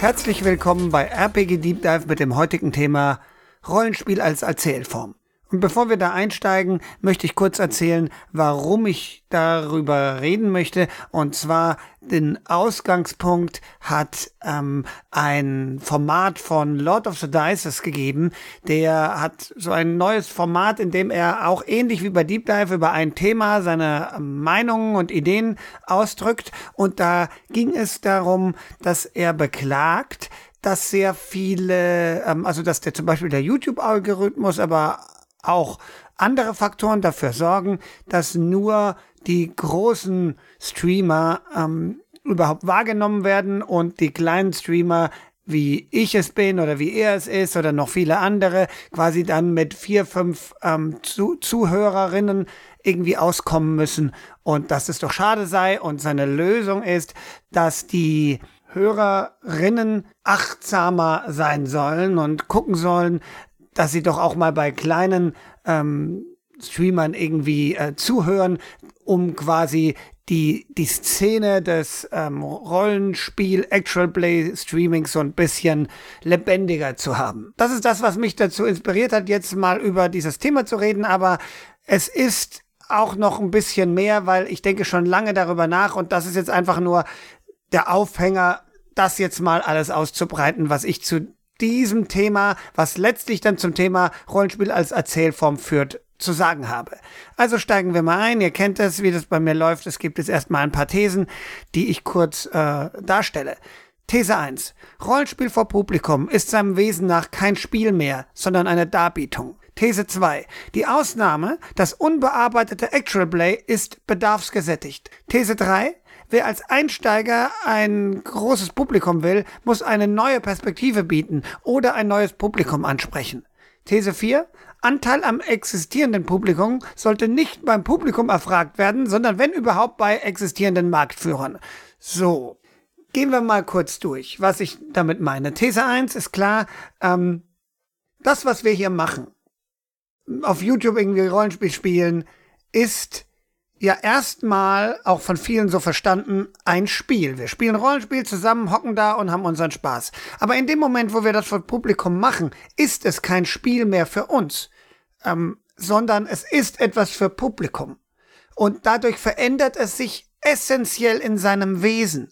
Herzlich willkommen bei RPG Deep Dive mit dem heutigen Thema Rollenspiel als Erzählform. Und bevor wir da einsteigen, möchte ich kurz erzählen, warum ich darüber reden möchte. Und zwar den Ausgangspunkt hat ähm, ein Format von Lord of the Dices gegeben. Der hat so ein neues Format, in dem er auch ähnlich wie bei Deep Dive über ein Thema seine Meinungen und Ideen ausdrückt. Und da ging es darum, dass er beklagt, dass sehr viele, ähm, also dass der zum Beispiel der YouTube-Algorithmus, aber auch andere Faktoren dafür sorgen, dass nur die großen Streamer ähm, überhaupt wahrgenommen werden und die kleinen Streamer wie ich es bin oder wie er es ist oder noch viele andere quasi dann mit vier, fünf ähm, Zu Zuhörerinnen irgendwie auskommen müssen. Und dass es doch schade sei und seine Lösung ist, dass die Hörerinnen achtsamer sein sollen und gucken sollen, dass sie doch auch mal bei kleinen ähm, Streamern irgendwie äh, zuhören, um quasi die, die Szene des ähm, Rollenspiel Actual Play Streamings so ein bisschen lebendiger zu haben. Das ist das, was mich dazu inspiriert hat, jetzt mal über dieses Thema zu reden, aber es ist auch noch ein bisschen mehr, weil ich denke schon lange darüber nach und das ist jetzt einfach nur der Aufhänger, das jetzt mal alles auszubreiten, was ich zu diesem Thema, was letztlich dann zum Thema Rollenspiel als Erzählform führt, zu sagen habe. Also steigen wir mal ein. Ihr kennt es, wie das bei mir läuft. Es gibt jetzt erstmal ein paar Thesen, die ich kurz äh, darstelle. These 1. Rollenspiel vor Publikum ist seinem Wesen nach kein Spiel mehr, sondern eine Darbietung. These 2. Die Ausnahme, das unbearbeitete Actual Play ist bedarfsgesättigt. These 3. Wer als Einsteiger ein großes Publikum will, muss eine neue Perspektive bieten oder ein neues Publikum ansprechen. These 4. Anteil am existierenden Publikum sollte nicht beim Publikum erfragt werden, sondern wenn überhaupt bei existierenden Marktführern. So, gehen wir mal kurz durch, was ich damit meine. These 1 ist klar, ähm, das, was wir hier machen, auf YouTube irgendwie Rollenspiel spielen, ist ja erstmal auch von vielen so verstanden ein Spiel. Wir spielen Rollenspiel zusammen, hocken da und haben unseren Spaß. Aber in dem Moment, wo wir das vor Publikum machen, ist es kein Spiel mehr für uns, ähm, sondern es ist etwas für Publikum. Und dadurch verändert es sich essentiell in seinem Wesen.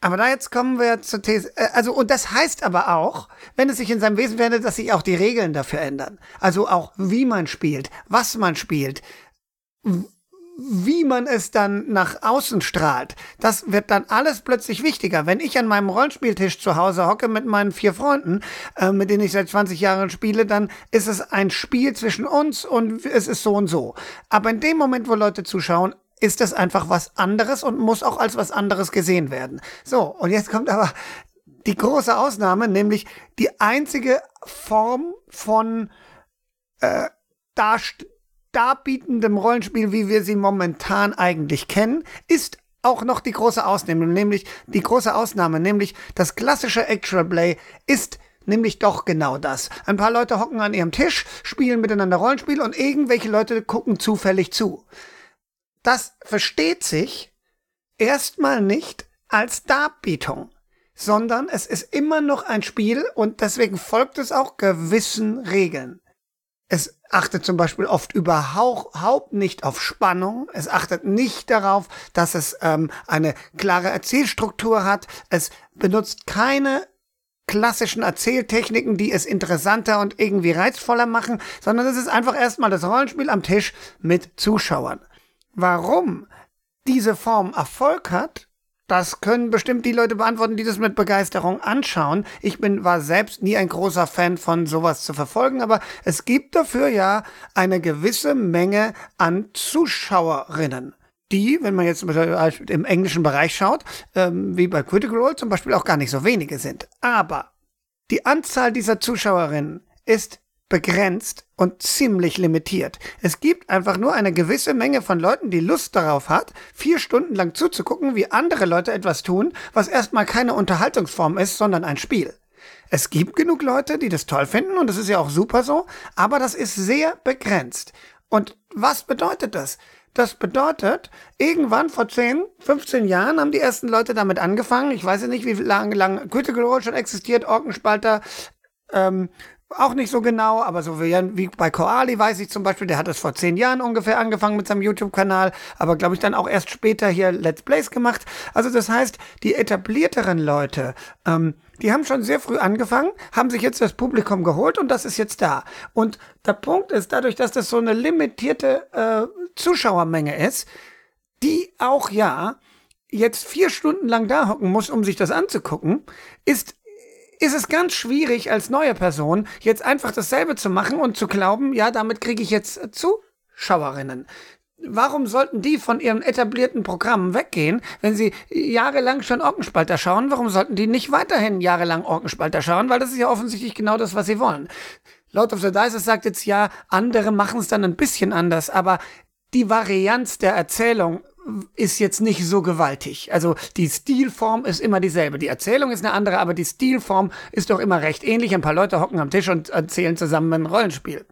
Aber da jetzt kommen wir zur These. Äh, also, und das heißt aber auch, wenn es sich in seinem Wesen verändert, dass sich auch die Regeln dafür ändern. Also auch wie man spielt, was man spielt, wie man es dann nach außen strahlt, das wird dann alles plötzlich wichtiger. Wenn ich an meinem Rollenspieltisch zu Hause hocke mit meinen vier Freunden, äh, mit denen ich seit 20 Jahren spiele, dann ist es ein Spiel zwischen uns und es ist so und so. Aber in dem Moment, wo Leute zuschauen, ist das einfach was anderes und muss auch als was anderes gesehen werden. So, und jetzt kommt aber die große Ausnahme, nämlich die einzige Form von äh, Darstellung darbietendem Rollenspiel, wie wir sie momentan eigentlich kennen, ist auch noch die große Ausnahme, nämlich die große Ausnahme, nämlich das klassische Actual Play ist nämlich doch genau das. Ein paar Leute hocken an ihrem Tisch, spielen miteinander Rollenspiel und irgendwelche Leute gucken zufällig zu. Das versteht sich erstmal nicht als Darbietung, sondern es ist immer noch ein Spiel und deswegen folgt es auch gewissen Regeln. Es achtet zum Beispiel oft überhaupt nicht auf Spannung. Es achtet nicht darauf, dass es ähm, eine klare Erzählstruktur hat. Es benutzt keine klassischen Erzähltechniken, die es interessanter und irgendwie reizvoller machen, sondern es ist einfach erstmal das Rollenspiel am Tisch mit Zuschauern. Warum diese Form Erfolg hat, das können bestimmt die Leute beantworten, die das mit Begeisterung anschauen. Ich bin, war selbst nie ein großer Fan von sowas zu verfolgen, aber es gibt dafür ja eine gewisse Menge an Zuschauerinnen die, wenn man jetzt im englischen Bereich schaut, ähm, wie bei Critical Role zum Beispiel auch gar nicht so wenige sind. Aber die Anzahl dieser Zuschauerinnen ist begrenzt und ziemlich limitiert. Es gibt einfach nur eine gewisse Menge von Leuten, die Lust darauf hat, vier Stunden lang zuzugucken, wie andere Leute etwas tun, was erstmal keine Unterhaltungsform ist, sondern ein Spiel. Es gibt genug Leute, die das toll finden und das ist ja auch super so, aber das ist sehr begrenzt. Und was bedeutet das? Das bedeutet, irgendwann vor 10, 15 Jahren haben die ersten Leute damit angefangen. Ich weiß ja nicht, wie lange lang Critical Role schon existiert, Orkenspalter, ähm, auch nicht so genau, aber so wie, wie bei Koali weiß ich zum Beispiel, der hat es vor zehn Jahren ungefähr angefangen mit seinem YouTube-Kanal, aber glaube ich dann auch erst später hier Let's Plays gemacht. Also das heißt, die etablierteren Leute, ähm, die haben schon sehr früh angefangen, haben sich jetzt das Publikum geholt und das ist jetzt da. Und der Punkt ist, dadurch, dass das so eine limitierte äh, Zuschauermenge ist, die auch ja jetzt vier Stunden lang da hocken muss, um sich das anzugucken, ist ist es ganz schwierig als neue Person jetzt einfach dasselbe zu machen und zu glauben, ja, damit kriege ich jetzt Zuschauerinnen. Warum sollten die von ihren etablierten Programmen weggehen, wenn sie jahrelang schon Orkenspalter schauen? Warum sollten die nicht weiterhin jahrelang Orkenspalter schauen? Weil das ist ja offensichtlich genau das, was sie wollen. Lord of the Dice sagt jetzt ja, andere machen es dann ein bisschen anders, aber die Varianz der Erzählung ist jetzt nicht so gewaltig. Also die Stilform ist immer dieselbe. Die Erzählung ist eine andere, aber die Stilform ist doch immer recht ähnlich. Ein paar Leute hocken am Tisch und erzählen zusammen ein Rollenspiel.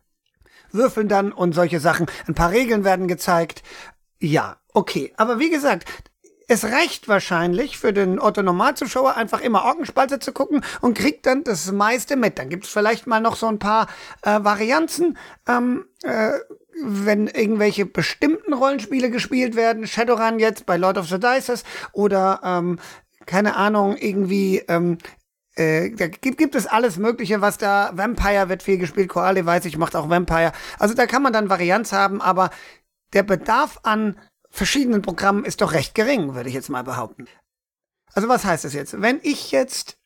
Würfeln dann und solche Sachen. Ein paar Regeln werden gezeigt. Ja, okay. Aber wie gesagt, es reicht wahrscheinlich für den Otto-Normalzuschauer einfach immer Orgenspalte zu gucken und kriegt dann das meiste mit. Dann gibt es vielleicht mal noch so ein paar äh, Varianzen. Ähm, äh, wenn irgendwelche bestimmten Rollenspiele gespielt werden, Shadowrun jetzt bei Lord of the Dices oder ähm, keine Ahnung, irgendwie ähm, äh, da gibt, gibt es alles Mögliche, was da, Vampire wird viel gespielt, Koale weiß ich, macht auch Vampire. Also da kann man dann Varianz haben, aber der Bedarf an verschiedenen Programmen ist doch recht gering, würde ich jetzt mal behaupten. Also was heißt das jetzt? Wenn ich jetzt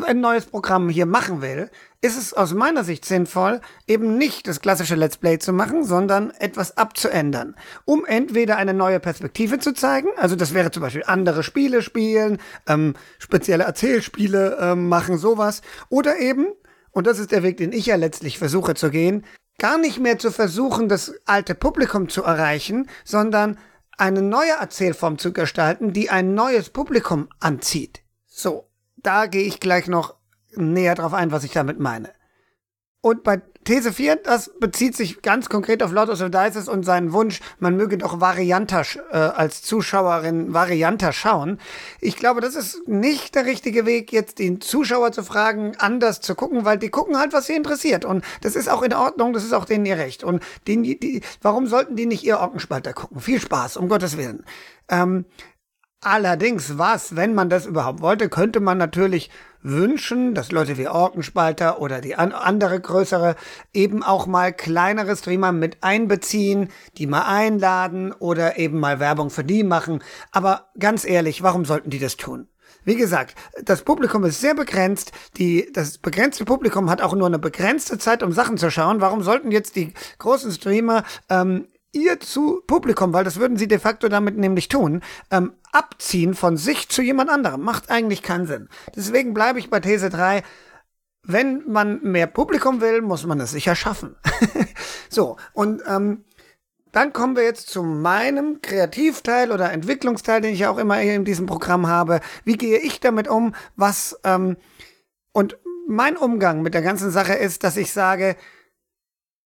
ein neues Programm hier machen will, ist es aus meiner Sicht sinnvoll, eben nicht das klassische Let's Play zu machen, sondern etwas abzuändern, um entweder eine neue Perspektive zu zeigen, also das wäre zum Beispiel andere Spiele spielen, ähm, spezielle Erzählspiele ähm, machen, sowas, oder eben, und das ist der Weg, den ich ja letztlich versuche zu gehen, gar nicht mehr zu versuchen, das alte Publikum zu erreichen, sondern eine neue Erzählform zu gestalten, die ein neues Publikum anzieht. So, da gehe ich gleich noch näher drauf ein, was ich damit meine. Und bei These 4, das bezieht sich ganz konkret auf Lord of the Dices und seinen Wunsch, man möge doch varianter äh, als Zuschauerin varianter schauen. Ich glaube, das ist nicht der richtige Weg, jetzt den Zuschauer zu fragen, anders zu gucken, weil die gucken halt, was sie interessiert. Und das ist auch in Ordnung, das ist auch denen ihr Recht. Und den, die, warum sollten die nicht ihr Orkenspalter gucken? Viel Spaß, um Gottes Willen. Ähm, allerdings, was, wenn man das überhaupt wollte, könnte man natürlich wünschen, dass Leute wie Orkenspalter oder die an andere größere eben auch mal kleinere Streamer mit einbeziehen, die mal einladen oder eben mal Werbung für die machen. Aber ganz ehrlich, warum sollten die das tun? Wie gesagt, das Publikum ist sehr begrenzt. Die, das begrenzte Publikum hat auch nur eine begrenzte Zeit, um Sachen zu schauen. Warum sollten jetzt die großen Streamer ähm, ihr zu Publikum, weil das würden sie de facto damit nämlich tun, ähm, abziehen von sich zu jemand anderem. Macht eigentlich keinen Sinn. Deswegen bleibe ich bei These 3. Wenn man mehr Publikum will, muss man es sicher schaffen. so, und ähm, dann kommen wir jetzt zu meinem Kreativteil oder Entwicklungsteil, den ich ja auch immer in diesem Programm habe. Wie gehe ich damit um? Was ähm, und mein Umgang mit der ganzen Sache ist, dass ich sage,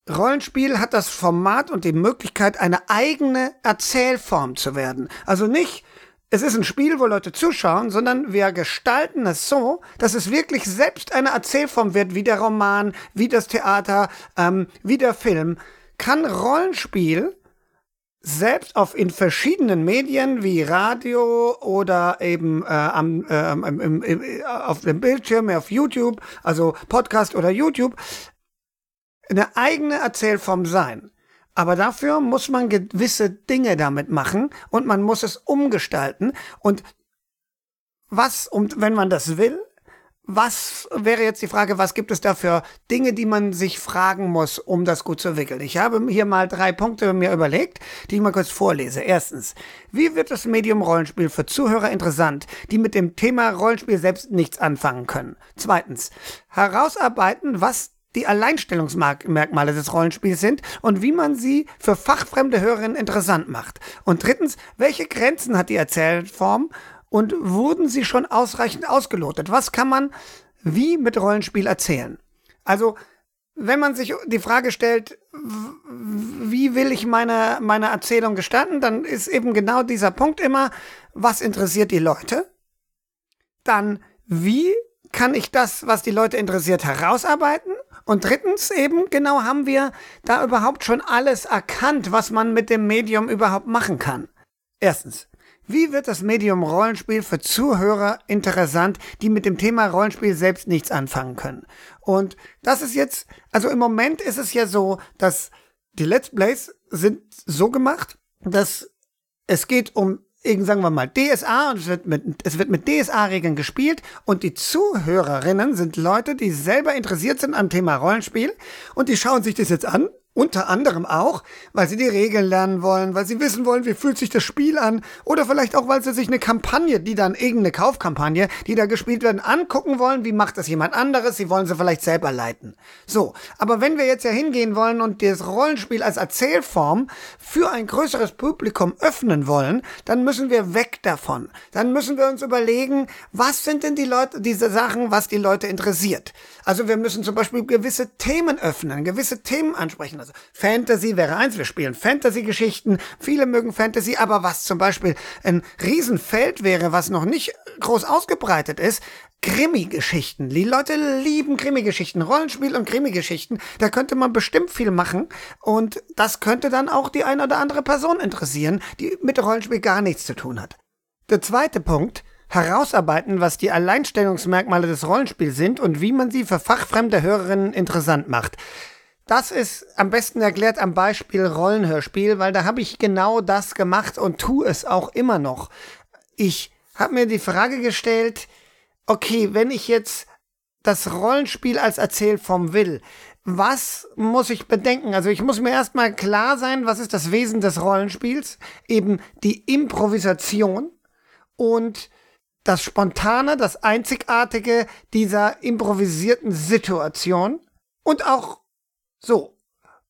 Rollenspiel hat das Format und die Möglichkeit, eine eigene Erzählform zu werden. Also nicht, es ist ein Spiel, wo Leute zuschauen, sondern wir gestalten es so, dass es wirklich selbst eine Erzählform wird, wie der Roman, wie das Theater, ähm, wie der Film. Kann Rollenspiel selbst auf in verschiedenen Medien wie Radio oder eben äh, am, äh, im, im, auf dem Bildschirm, auf YouTube, also Podcast oder YouTube, eine eigene Erzählform sein. Aber dafür muss man gewisse Dinge damit machen und man muss es umgestalten. Und was, und wenn man das will, was wäre jetzt die Frage, was gibt es da für Dinge, die man sich fragen muss, um das gut zu entwickeln? Ich habe hier mal drei Punkte mir überlegt, die ich mal kurz vorlese. Erstens, wie wird das Medium Rollenspiel für Zuhörer interessant, die mit dem Thema Rollenspiel selbst nichts anfangen können? Zweitens, herausarbeiten, was die Alleinstellungsmerkmale des Rollenspiels sind und wie man sie für fachfremde Hörerinnen interessant macht. Und drittens, welche Grenzen hat die Erzählform und wurden sie schon ausreichend ausgelotet? Was kann man wie mit Rollenspiel erzählen? Also wenn man sich die Frage stellt, wie will ich meine, meine Erzählung gestalten, dann ist eben genau dieser Punkt immer, was interessiert die Leute? Dann, wie kann ich das, was die Leute interessiert, herausarbeiten? Und drittens eben, genau haben wir da überhaupt schon alles erkannt, was man mit dem Medium überhaupt machen kann. Erstens, wie wird das Medium Rollenspiel für Zuhörer interessant, die mit dem Thema Rollenspiel selbst nichts anfangen können? Und das ist jetzt, also im Moment ist es ja so, dass die Let's Plays sind so gemacht, dass es geht um sagen wir mal, DSA und es wird mit, es wird mit DSA-Regeln gespielt und die Zuhörerinnen sind Leute, die selber interessiert sind am Thema Rollenspiel und die schauen sich das jetzt an unter anderem auch, weil sie die Regeln lernen wollen, weil sie wissen wollen, wie fühlt sich das Spiel an oder vielleicht auch, weil sie sich eine Kampagne, die dann irgendeine Kaufkampagne, die da gespielt werden, angucken wollen, wie macht das jemand anderes, sie wollen sie vielleicht selber leiten. So, aber wenn wir jetzt ja hingehen wollen und das Rollenspiel als Erzählform für ein größeres Publikum öffnen wollen, dann müssen wir weg davon. Dann müssen wir uns überlegen, was sind denn die Leute, diese Sachen, was die Leute interessiert. Also wir müssen zum Beispiel gewisse Themen öffnen, gewisse Themen ansprechen. Also Fantasy wäre eins, wir spielen Fantasy-Geschichten, viele mögen Fantasy, aber was zum Beispiel ein Riesenfeld wäre, was noch nicht groß ausgebreitet ist, Krimi-Geschichten. Die Leute lieben Krimi-Geschichten, Rollenspiel und Krimi-Geschichten. Da könnte man bestimmt viel machen und das könnte dann auch die eine oder andere Person interessieren, die mit Rollenspiel gar nichts zu tun hat. Der zweite Punkt, herausarbeiten, was die Alleinstellungsmerkmale des Rollenspiels sind und wie man sie für fachfremde Hörerinnen interessant macht. Das ist am besten erklärt am Beispiel Rollenhörspiel, weil da habe ich genau das gemacht und tue es auch immer noch. Ich habe mir die Frage gestellt, okay, wenn ich jetzt das Rollenspiel als Erzählform will, was muss ich bedenken? Also ich muss mir erstmal klar sein, was ist das Wesen des Rollenspiels? Eben die Improvisation und das Spontane, das Einzigartige dieser improvisierten Situation und auch so.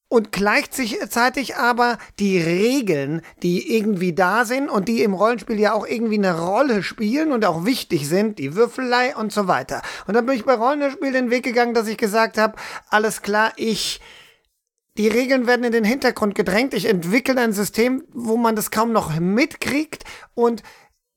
Und gleichzeitig aber die Regeln, die irgendwie da sind und die im Rollenspiel ja auch irgendwie eine Rolle spielen und auch wichtig sind, die Würfelei und so weiter. Und dann bin ich bei Rollenspiel den Weg gegangen, dass ich gesagt habe, alles klar, ich die Regeln werden in den Hintergrund gedrängt. Ich entwickle ein System, wo man das kaum noch mitkriegt und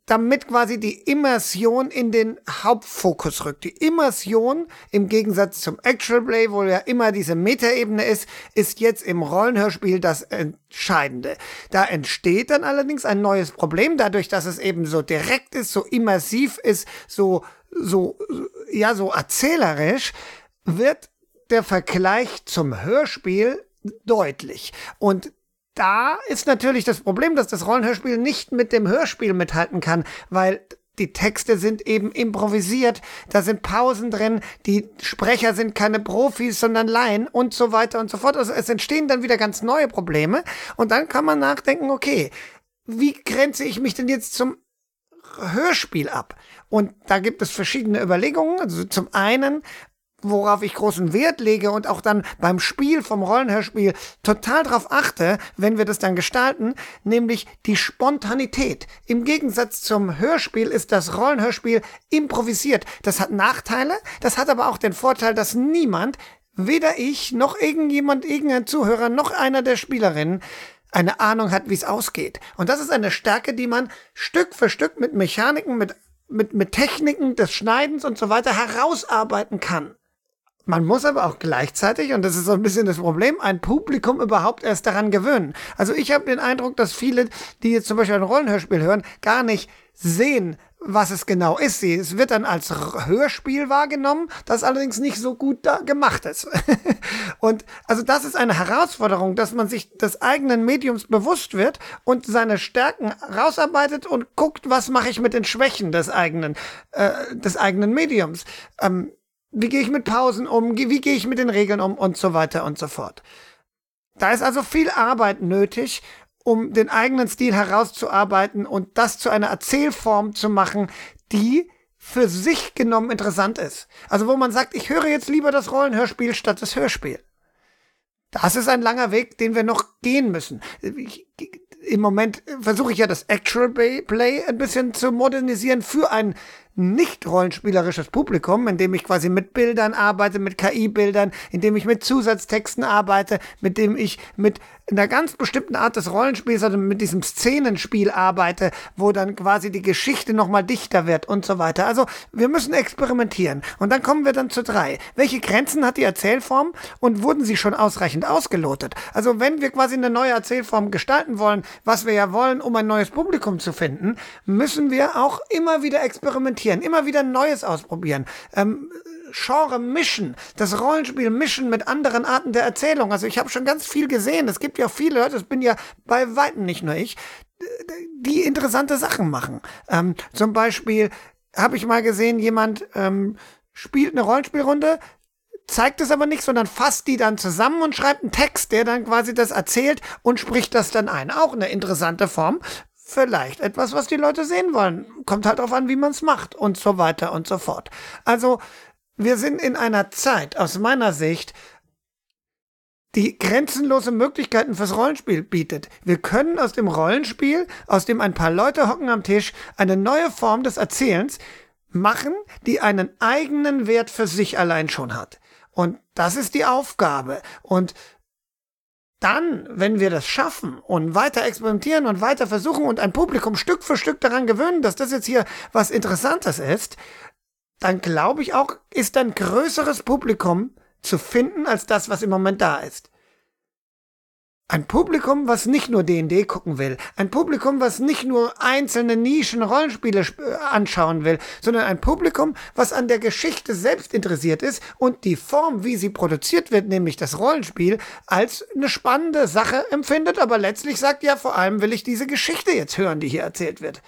damit quasi die Immersion in den Hauptfokus rückt. Die Immersion im Gegensatz zum Actual Play, wo ja immer diese Metaebene ist, ist jetzt im Rollenhörspiel das Entscheidende. Da entsteht dann allerdings ein neues Problem, dadurch, dass es eben so direkt ist, so immersiv ist, so, so, ja, so erzählerisch, wird der Vergleich zum Hörspiel deutlich. Und da ist natürlich das Problem, dass das Rollenhörspiel nicht mit dem Hörspiel mithalten kann, weil die Texte sind eben improvisiert, da sind Pausen drin, die Sprecher sind keine Profis, sondern Laien und so weiter und so fort. Also es entstehen dann wieder ganz neue Probleme und dann kann man nachdenken, okay, wie grenze ich mich denn jetzt zum Hörspiel ab? Und da gibt es verschiedene Überlegungen. Also zum einen worauf ich großen Wert lege und auch dann beim Spiel vom Rollenhörspiel total drauf achte, wenn wir das dann gestalten, nämlich die Spontanität. Im Gegensatz zum Hörspiel ist das Rollenhörspiel improvisiert. Das hat Nachteile, das hat aber auch den Vorteil, dass niemand, weder ich noch irgendjemand, irgendein Zuhörer noch einer der Spielerinnen eine Ahnung hat, wie es ausgeht. Und das ist eine Stärke, die man Stück für Stück mit Mechaniken, mit mit, mit Techniken des Schneidens und so weiter herausarbeiten kann. Man muss aber auch gleichzeitig, und das ist so ein bisschen das Problem, ein Publikum überhaupt erst daran gewöhnen. Also ich habe den Eindruck, dass viele, die jetzt zum Beispiel ein Rollenhörspiel hören, gar nicht sehen, was es genau ist. Es wird dann als Hörspiel wahrgenommen, das allerdings nicht so gut da gemacht ist. und also das ist eine Herausforderung, dass man sich des eigenen Mediums bewusst wird und seine Stärken rausarbeitet und guckt, was mache ich mit den Schwächen des eigenen, äh, des eigenen Mediums. Ähm, wie gehe ich mit Pausen um? Wie gehe ich mit den Regeln um? Und so weiter und so fort. Da ist also viel Arbeit nötig, um den eigenen Stil herauszuarbeiten und das zu einer Erzählform zu machen, die für sich genommen interessant ist. Also wo man sagt, ich höre jetzt lieber das Rollenhörspiel statt das Hörspiel. Das ist ein langer Weg, den wir noch gehen müssen. im Moment versuche ich ja das Actual Play ein bisschen zu modernisieren für ein nicht rollenspielerisches Publikum, indem ich quasi mit Bildern arbeite, mit KI-Bildern, indem ich mit Zusatztexten arbeite, mit dem ich mit einer ganz bestimmten Art des Rollenspiels, also mit diesem Szenenspiel arbeite, wo dann quasi die Geschichte nochmal dichter wird und so weiter. Also wir müssen experimentieren. Und dann kommen wir dann zu drei. Welche Grenzen hat die Erzählform und wurden sie schon ausreichend ausgelotet? Also wenn wir quasi eine neue Erzählform gestalten wollen, was wir ja wollen, um ein neues Publikum zu finden, müssen wir auch immer wieder experimentieren, immer wieder Neues ausprobieren. Ähm, Genre mischen, das Rollenspiel mischen mit anderen Arten der Erzählung. Also ich habe schon ganz viel gesehen. Es gibt ja viele, das bin ja bei weitem nicht nur ich, die interessante Sachen machen. Ähm, zum Beispiel habe ich mal gesehen, jemand ähm, spielt eine Rollenspielrunde, zeigt es aber nicht, sondern fasst die dann zusammen und schreibt einen Text, der dann quasi das erzählt und spricht das dann ein. Auch eine interessante Form. Vielleicht etwas, was die Leute sehen wollen. Kommt halt darauf an, wie man es macht und so weiter und so fort. Also wir sind in einer Zeit, aus meiner Sicht, die grenzenlose Möglichkeiten fürs Rollenspiel bietet. Wir können aus dem Rollenspiel, aus dem ein paar Leute hocken am Tisch, eine neue Form des Erzählens machen, die einen eigenen Wert für sich allein schon hat. Und das ist die Aufgabe. Und dann, wenn wir das schaffen und weiter experimentieren und weiter versuchen und ein Publikum Stück für Stück daran gewöhnen, dass das jetzt hier was Interessantes ist, dann glaube ich auch, ist ein größeres Publikum zu finden als das, was im Moment da ist. Ein Publikum, was nicht nur D&D gucken will, ein Publikum, was nicht nur einzelne Nischen Rollenspiele äh, anschauen will, sondern ein Publikum, was an der Geschichte selbst interessiert ist und die Form, wie sie produziert wird, nämlich das Rollenspiel, als eine spannende Sache empfindet, aber letztlich sagt, ja, vor allem will ich diese Geschichte jetzt hören, die hier erzählt wird.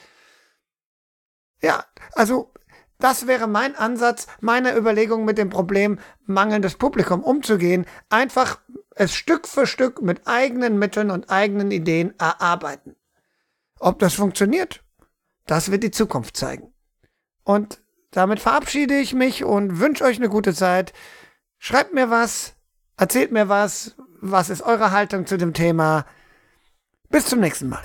Ja, also das wäre mein Ansatz, meine Überlegung mit dem Problem mangelndes Publikum umzugehen. Einfach es Stück für Stück mit eigenen Mitteln und eigenen Ideen erarbeiten. Ob das funktioniert, das wird die Zukunft zeigen. Und damit verabschiede ich mich und wünsche euch eine gute Zeit. Schreibt mir was, erzählt mir was, was ist eure Haltung zu dem Thema. Bis zum nächsten Mal.